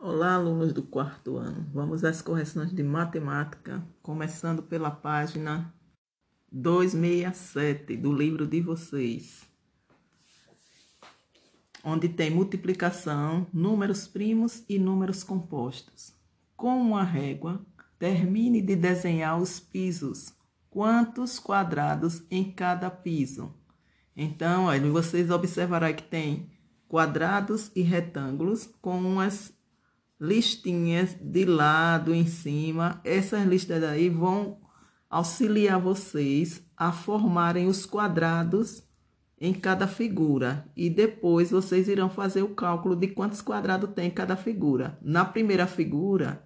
Olá, alunos do quarto ano. Vamos às correções de matemática, começando pela página 267 do livro de vocês, onde tem multiplicação, números primos e números compostos. Com uma régua, termine de desenhar os pisos. Quantos quadrados em cada piso? Então, olha, vocês observarão que tem quadrados e retângulos com umas listinhas de lado em cima. Essas listas aí vão auxiliar vocês a formarem os quadrados em cada figura e depois vocês irão fazer o cálculo de quantos quadrados tem cada figura. Na primeira figura,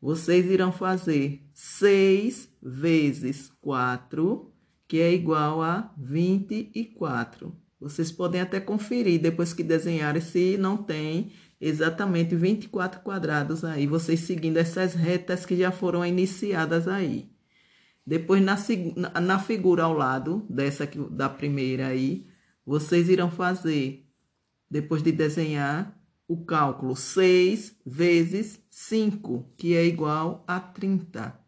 vocês irão fazer 6 vezes 4, que é igual a 24. Vocês podem até conferir depois que desenharem se não tem exatamente 24 quadrados aí, vocês seguindo essas retas que já foram iniciadas aí. Depois, na, na figura ao lado dessa aqui, da primeira aí, vocês irão fazer, depois de desenhar, o cálculo 6 vezes 5, que é igual a 30.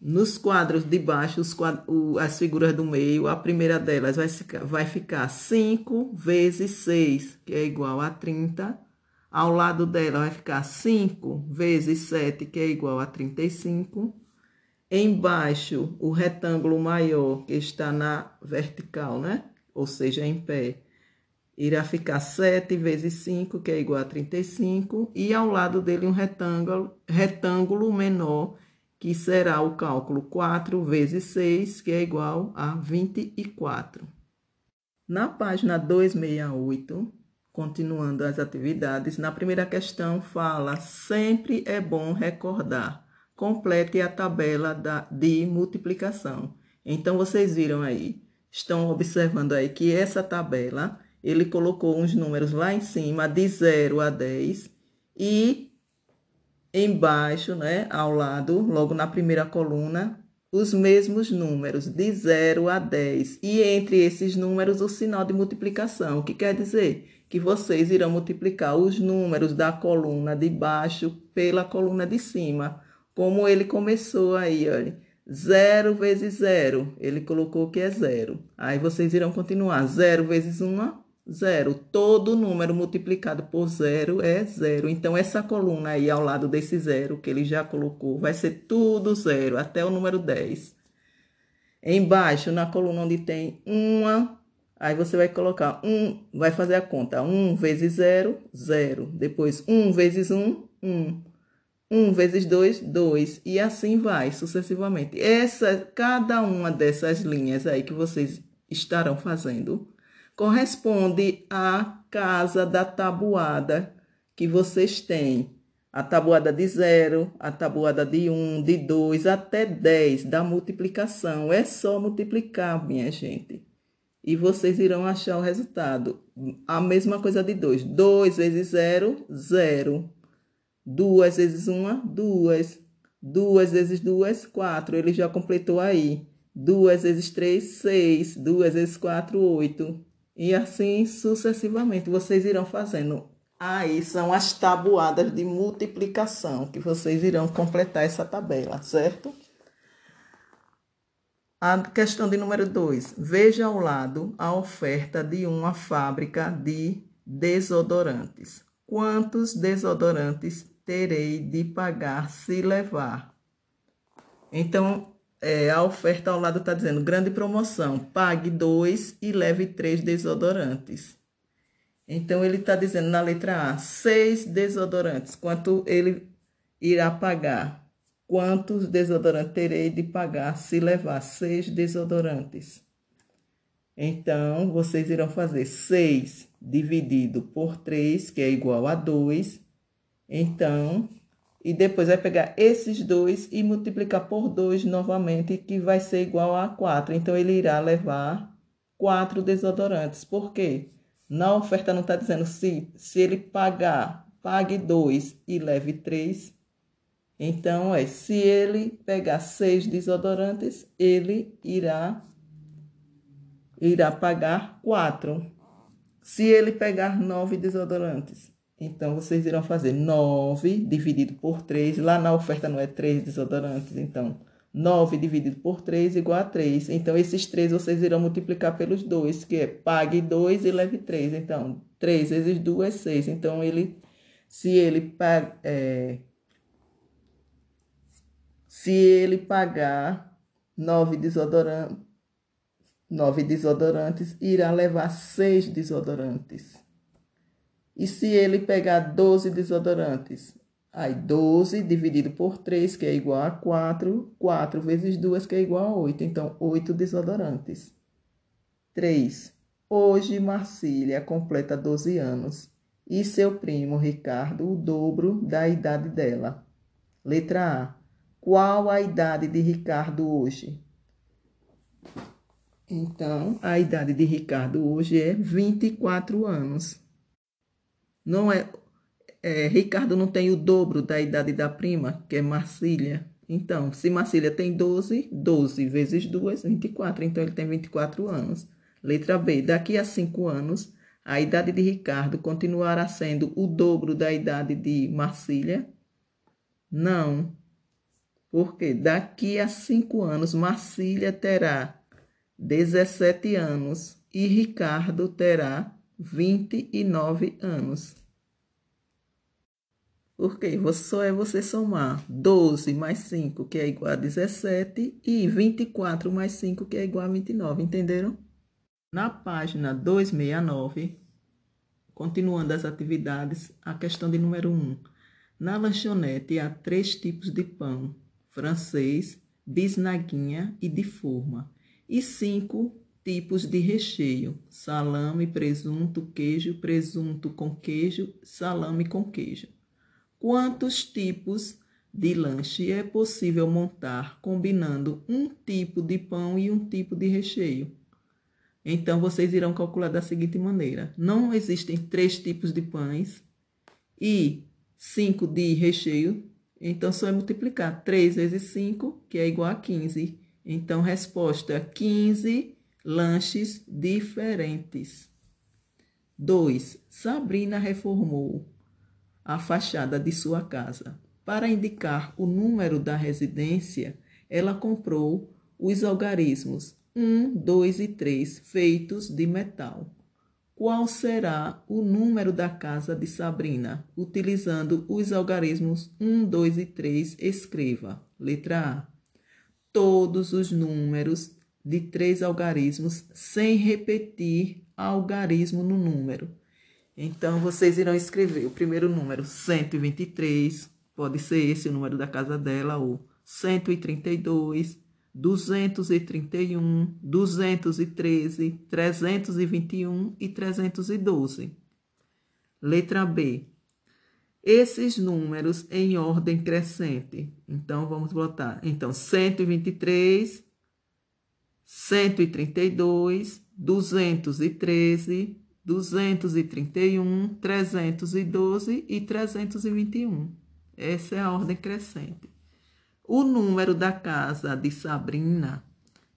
Nos quadros de baixo, os quadros, as figuras do meio, a primeira delas vai ficar, vai ficar 5 vezes 6, que é igual a 30. Ao lado dela vai ficar 5 vezes 7, que é igual a 35. Embaixo, o retângulo maior, que está na vertical, né? Ou seja, em pé, irá ficar 7 vezes 5, que é igual a 35. E ao lado dele, um retângulo, retângulo menor, que será o cálculo 4 vezes 6, que é igual a 24. Na página 268, continuando as atividades, na primeira questão fala: sempre é bom recordar. Complete a tabela da, de multiplicação. Então, vocês viram aí, estão observando aí que essa tabela, ele colocou uns números lá em cima, de 0 a 10, e embaixo, né, ao lado, logo na primeira coluna, os mesmos números de 0 a 10 e entre esses números o sinal de multiplicação, o que quer dizer que vocês irão multiplicar os números da coluna de baixo pela coluna de cima, como ele começou aí, olha. 0 vezes 0, ele colocou que é 0. Aí vocês irão continuar. 0 vezes 1, zero. Todo número multiplicado por zero é zero. Então, essa coluna aí ao lado desse zero que ele já colocou vai ser tudo zero, até o número 10. Embaixo, na coluna onde tem uma, aí você vai colocar um, vai fazer a conta. 1 um vezes zero, zero. Depois, 1 um vezes 1, um, 1. Um. 1 vezes 2, 2. E assim vai, sucessivamente. Essa, cada uma dessas linhas aí que vocês estarão fazendo corresponde à casa da tabuada que vocês têm. A tabuada de zero, a tabuada de um, de dois, até dez da multiplicação. É só multiplicar, minha gente. E vocês irão achar o resultado. A mesma coisa de dois. Dois vezes zero, zero. Duas vezes uma, duas. Duas vezes duas, quatro. Ele já completou aí. Duas vezes três, seis. Duas vezes quatro, oito. E assim sucessivamente vocês irão fazendo. Aí são as tabuadas de multiplicação que vocês irão completar essa tabela, certo? A questão de número 2. Veja ao lado a oferta de uma fábrica de desodorantes. Quantos desodorantes terei de pagar se levar? Então, é, a oferta ao lado está dizendo grande promoção, pague dois e leve três desodorantes. Então, ele está dizendo na letra A, seis desodorantes. Quanto ele irá pagar? Quantos desodorantes terei de pagar se levar seis desodorantes? Então, vocês irão fazer seis dividido por três, que é igual a dois. Então, e depois vai pegar esses dois e multiplicar por 2 novamente, que vai ser igual a 4. Então, ele irá levar 4 desodorantes. Por quê? Na oferta não está dizendo se, se ele pagar, pague 2 e leve 3. Então, é, se ele pegar 6 desodorantes, ele irá, irá pagar 4. Se ele pegar 9 desodorantes, Então, vocês irão fazer 9 dividido por 3. Lá na oferta não é 3 desodorantes, então 9 dividido por 3 igual a 3. Então, esses 3 vocês irão multiplicar pelos 2, que é pague 2 e leve 3. Então, 3 vezes 2 é 6. Então, ele, se ele, é, se ele pagar 9 desodorantes, 9 desodorantes, irá levar 6 desodorantes. E se ele pegar 12 desodorantes, Aí 12 dividido por 3, que é igual a 4. 4 vezes 2, que é igual a 8. Então, 8 desodorantes. 3. Hoje, Marcília completa 12 anos. E seu primo, Ricardo, o dobro da idade dela. Letra A. Qual a idade de Ricardo hoje? Então, a idade de Ricardo hoje é 24 anos. Não é é, Ricardo não tem o dobro da idade da prima, que é Marcília. Então, se Marcília tem 12, 12 vezes 2, 24. Então, ele tem 24 anos. Letra B. Daqui a 5 anos, a idade de Ricardo continuará sendo o dobro da idade de Marcília? Não. Porque daqui a 5 anos, Marcília terá 17 anos e Ricardo terá 29 anos. Porque só é você somar 12 mais 5, que é igual a 17, e 24 mais 5, que é igual a 29, entenderam? Na página 269, continuando as atividades, a questão de número 1. Na lanchonete há três tipos de pão: francês, bisnaguinha e de forma, e cinco tipos de recheio: salame, presunto, queijo, presunto com queijo, salame com queijo quantos tipos de lanche é possível montar combinando um tipo de pão e um tipo de recheio. Então, vocês irão calcular da seguinte maneira: não existem três tipos de pães e cinco de recheio. Então, só é multiplicar 3 vezes 5, que é igual a 15. Então, resposta: 15 lanches diferentes. 2. Sabrina reformou a fachada de sua casa. Para indicar o número da residência, ela comprou os algarismos 1, 2 e 3 feitos de metal. Qual será o número da casa de Sabrina? Utilizando os algarismos 1, 2 e 3, escreva. Letra A. Todos os números de três algarismos sem repetir algarismo no número. Então, vocês irão escrever o primeiro número, 123, pode ser esse o número da casa dela, ou 132, 231, 213, 321 e 312. Letra B. Esses números em ordem crescente. Então, vamos botar. Então, 123, 132, 213, 231, 312 e 321. Essa é a ordem crescente. O número da casa de Sabrina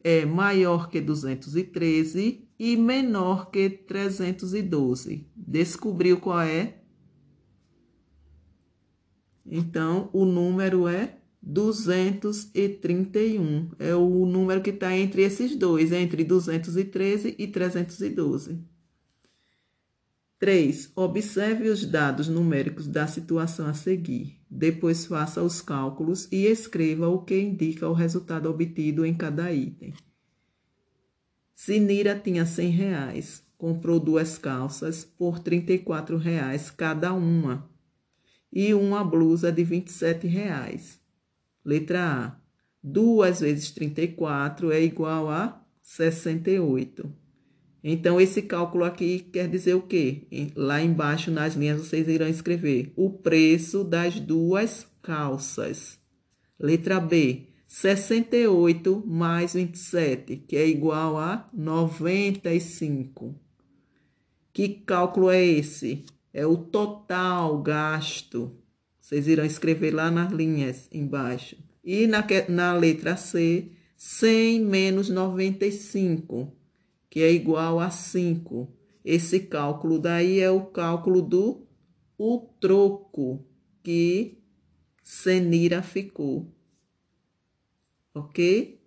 é maior que 213 e menor que 312. Descobriu qual é? Então, o número é 231. É o número que está entre esses dois, entre 213 e 312. 3. Observe os dados numéricos da situação a seguir. Depois faça os cálculos e escreva o que indica o resultado obtido em cada item. Sinira tinha 100 reais. Comprou duas calças por 34 reais cada uma e uma blusa de 27 reais. Letra A. 2 vezes 34 é igual a 68. Então, esse cálculo aqui quer dizer o quê? Lá embaixo, nas linhas, vocês irão escrever o preço das duas calças. Letra B, 68 mais 27, que é igual a 95. Que cálculo é esse? É o total gasto. Vocês irão escrever lá nas linhas embaixo. E na, na letra C, 100 menos 95 que é igual a 5. Esse cálculo daí é o cálculo do o troco que Senira ficou. Ok?